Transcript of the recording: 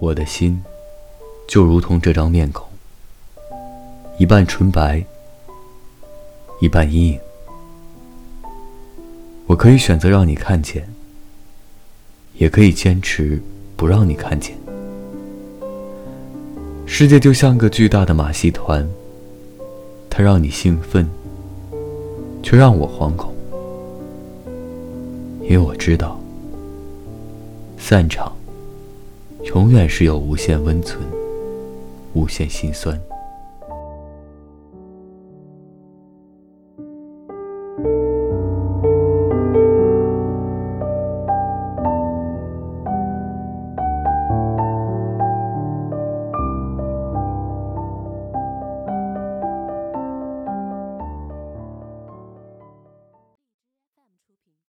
我的心，就如同这张面孔，一半纯白，一半阴影。我可以选择让你看见，也可以坚持不让你看见。世界就像个巨大的马戏团，它让你兴奋，却让我惶恐，因为我知道，散场永远是有无限温存，无限心酸。